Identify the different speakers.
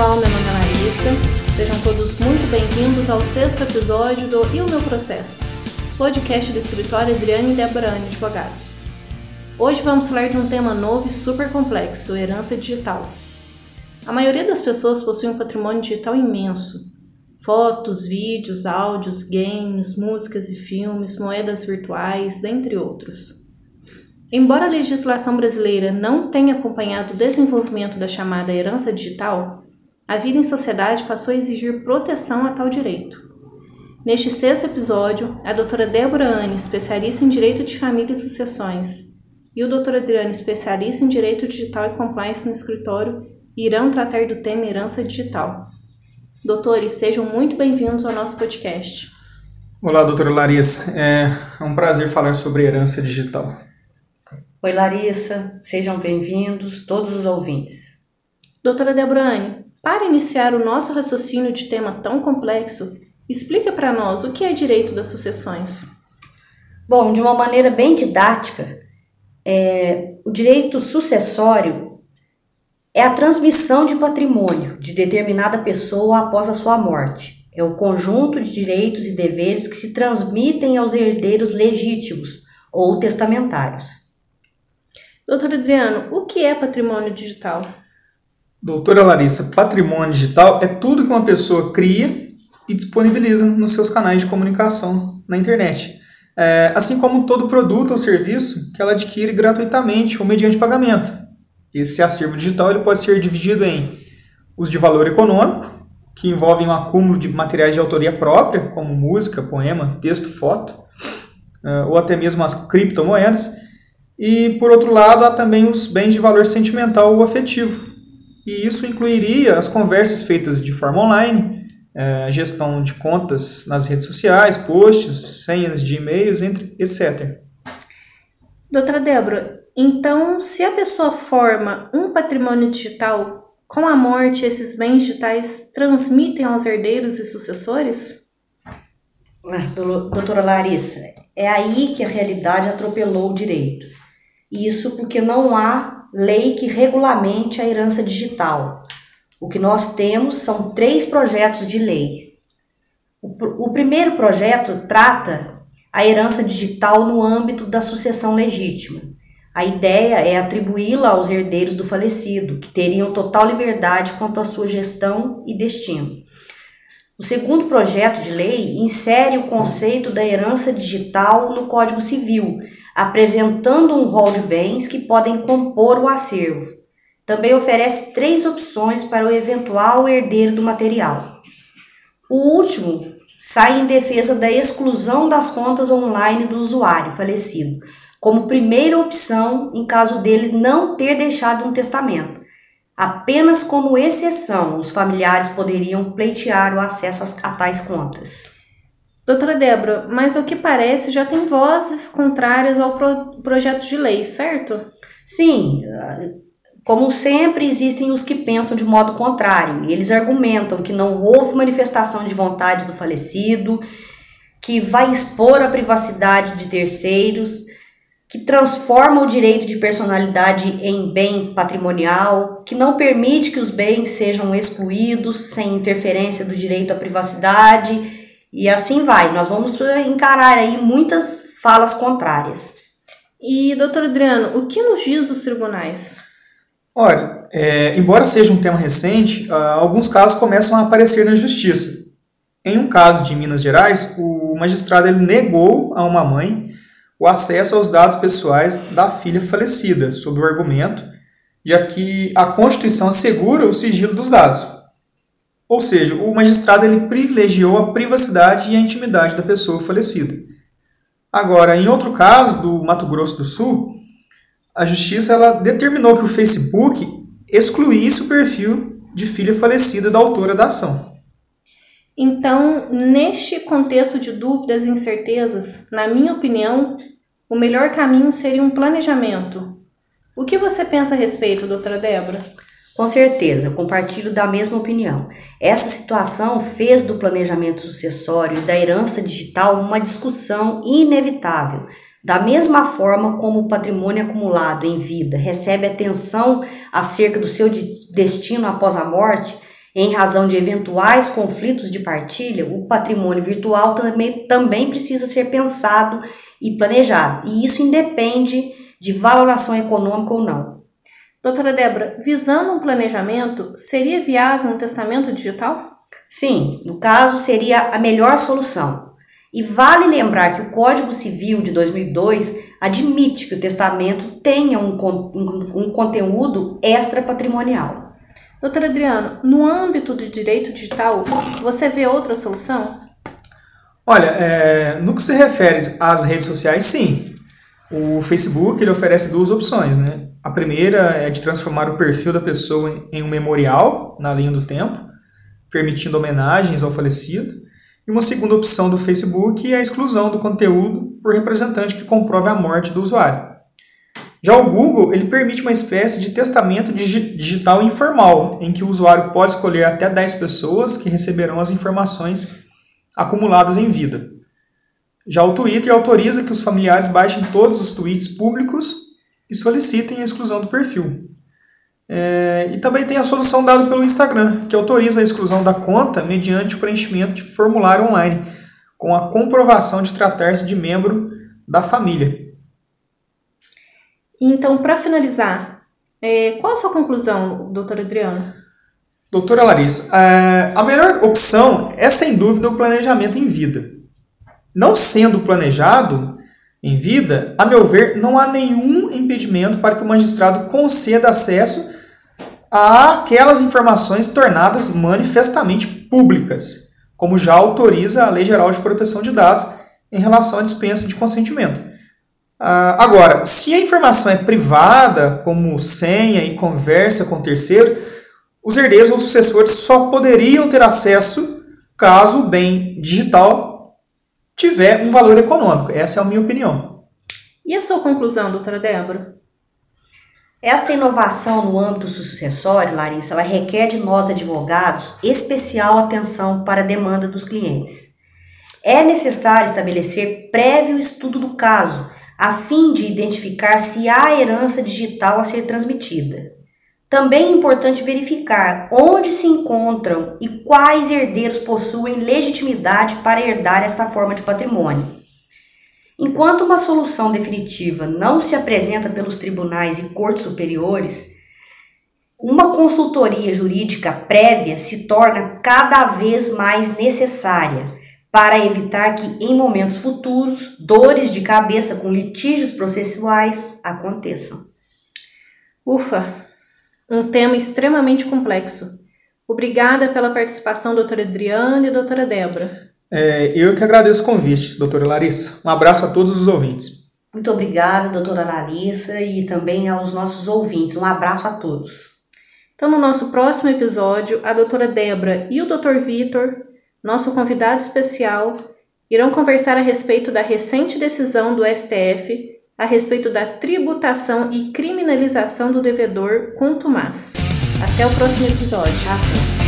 Speaker 1: pessoal, meu nome é Larissa. Sejam todos muito bem-vindos ao sexto episódio do E o Meu Processo, podcast do escritório Adriane Deborani Advogados. Hoje vamos falar de um tema novo e super complexo, herança digital. A maioria das pessoas possui um patrimônio digital imenso. Fotos, vídeos, áudios, games, músicas e filmes, moedas virtuais, dentre outros. Embora a legislação brasileira não tenha acompanhado o desenvolvimento da chamada herança digital, a vida em sociedade passou a exigir proteção a tal direito. Neste sexto episódio, a doutora Débora Anne, especialista em Direito de Família e Sucessões, e o doutor Adriano, especialista em Direito Digital e Compliance no escritório, irão tratar do tema herança digital. Doutores, sejam muito bem-vindos ao nosso podcast.
Speaker 2: Olá, doutora Larissa. É um prazer falar sobre herança digital.
Speaker 3: Oi, Larissa, sejam bem-vindos todos os ouvintes.
Speaker 1: Doutora Debrane, para iniciar o nosso raciocínio de tema tão complexo, explica para nós o que é direito das sucessões.
Speaker 3: Bom, de uma maneira bem didática, é, o direito sucessório é a transmissão de patrimônio de determinada pessoa após a sua morte. É o conjunto de direitos e deveres que se transmitem aos herdeiros legítimos ou testamentários.
Speaker 1: Doutor Adriano, o que é patrimônio digital?
Speaker 2: Doutora Larissa, patrimônio digital é tudo que uma pessoa cria e disponibiliza nos seus canais de comunicação na internet. É, assim como todo produto ou serviço que ela adquire gratuitamente ou mediante pagamento. Esse acervo digital ele pode ser dividido em os de valor econômico, que envolvem um acúmulo de materiais de autoria própria, como música, poema, texto, foto, é, ou até mesmo as criptomoedas, e, por outro lado, há também os bens de valor sentimental ou afetivo. E isso incluiria as conversas feitas de forma online, é, gestão de contas nas redes sociais, posts, senhas de e-mails, entre, etc.
Speaker 1: Doutora Débora, então, se a pessoa forma um patrimônio digital, com a morte, esses bens digitais transmitem aos herdeiros e sucessores?
Speaker 3: Ah, doutora Larissa, é aí que a realidade atropelou o direito. Isso porque não há lei que regulamente a herança digital. O que nós temos são três projetos de lei. O, o primeiro projeto trata a herança digital no âmbito da sucessão legítima. A ideia é atribuí-la aos herdeiros do falecido, que teriam total liberdade quanto à sua gestão e destino. O segundo projeto de lei insere o conceito da herança digital no Código Civil, apresentando um rol de bens que podem compor o acervo. Também oferece três opções para o eventual herdeiro do material. O último sai em defesa da exclusão das contas online do usuário falecido, como primeira opção em caso dele não ter deixado um testamento. Apenas como exceção, os familiares poderiam pleitear o acesso a tais contas.
Speaker 1: Doutora Débora, mas ao que parece já tem vozes contrárias ao pro projeto de lei, certo?
Speaker 3: Sim, como sempre, existem os que pensam de modo contrário, e eles argumentam que não houve manifestação de vontade do falecido, que vai expor a privacidade de terceiros, que transforma o direito de personalidade em bem patrimonial, que não permite que os bens sejam excluídos sem interferência do direito à privacidade e assim vai. Nós vamos encarar aí muitas falas contrárias.
Speaker 1: E, doutor Adriano, o que nos diz os tribunais?
Speaker 2: Olha, é, embora seja um tema recente, ah, alguns casos começam a aparecer na justiça. Em um caso de Minas Gerais, o magistrado ele negou a uma mãe o acesso aos dados pessoais da filha falecida, sob o argumento de que a Constituição assegura o sigilo dos dados. Ou seja, o magistrado ele privilegiou a privacidade e a intimidade da pessoa falecida. Agora, em outro caso, do Mato Grosso do Sul, a justiça ela determinou que o Facebook excluísse o perfil de filha falecida da autora da ação.
Speaker 1: Então, neste contexto de dúvidas e incertezas, na minha opinião, o melhor caminho seria um planejamento. O que você pensa a respeito, doutora Débora?
Speaker 3: Com certeza, compartilho da mesma opinião. Essa situação fez do planejamento sucessório e da herança digital uma discussão inevitável. Da mesma forma como o patrimônio acumulado em vida recebe atenção acerca do seu destino após a morte, Em razão de eventuais conflitos de partilha, o patrimônio virtual também, também precisa ser pensado e planejado, e isso independe de valoração econômica ou não.
Speaker 1: Doutora Débora, visando um planejamento, seria viável um testamento digital?
Speaker 3: Sim, no caso seria a melhor solução. E vale lembrar que o Código Civil de 2002 admite que o testamento tenha um, um, um conteúdo extra patrimonial.
Speaker 1: Doutor Adriano, no âmbito do direito digital, você vê outra solução?
Speaker 2: Olha, é, no que se refere às redes sociais, sim. O Facebook ele oferece duas opções, né? A primeira é de transformar o perfil da pessoa em um memorial na linha do tempo, permitindo homenagens ao falecido. E uma segunda opção do Facebook é a exclusão do conteúdo por representante que comprove a morte do usuário. Já o Google ele permite uma espécie de testamento digital informal, em que o usuário pode escolher até 10 pessoas que receberão as informações acumuladas em vida. Já o Twitter autoriza que os familiares baixem todos os tweets públicos e solicitem a exclusão do perfil. É, e também tem a solução dada pelo Instagram, que autoriza a exclusão da conta mediante o preenchimento de formulário online, com a comprovação de tratar-se de membro da família.
Speaker 1: Então, para finalizar, é, qual a sua conclusão, doutora Adriana?
Speaker 2: Doutora Larissa, é, a melhor opção é sem dúvida o planejamento em vida. Não sendo planejado em vida, a meu ver, não há nenhum impedimento para que o magistrado conceda acesso a aquelas informações tornadas manifestamente públicas, como já autoriza a Lei Geral de Proteção de Dados em relação à dispensa de consentimento. Ah, agora, se a informação é privada, como senha e conversa com terceiros, os herdeiros ou sucessores só poderiam ter acesso caso o bem digital tiver um valor econômico. Essa é a minha opinião.
Speaker 1: E a sua conclusão, doutora Débora?
Speaker 3: Esta inovação no âmbito sucessório, Larissa, ela requer de nós advogados especial atenção para a demanda dos clientes. É necessário estabelecer prévio estudo do caso, a fim de identificar se há herança digital a ser transmitida. Também é importante verificar onde se encontram e quais herdeiros possuem legitimidade para herdar esta forma de patrimônio. Enquanto uma solução definitiva não se apresenta pelos tribunais e cortes superiores, uma consultoria jurídica prévia se torna cada vez mais necessária para evitar que, em momentos futuros, dores de cabeça com litígios processuais aconteçam.
Speaker 1: Ufa! Um tema extremamente complexo. Obrigada pela participação, doutora Adriana e doutora Débora.
Speaker 2: É, eu que agradeço o convite, doutora Larissa. Um abraço a todos os ouvintes.
Speaker 3: Muito obrigada, doutora Larissa, e também aos nossos ouvintes. Um abraço a todos.
Speaker 1: Então, no nosso próximo episódio, a doutora Débora e o doutor Vitor, nosso convidado especial, irão conversar a respeito da recente decisão do STF a respeito da tributação e criminalização do devedor contumaz. Até o próximo episódio.
Speaker 3: Até.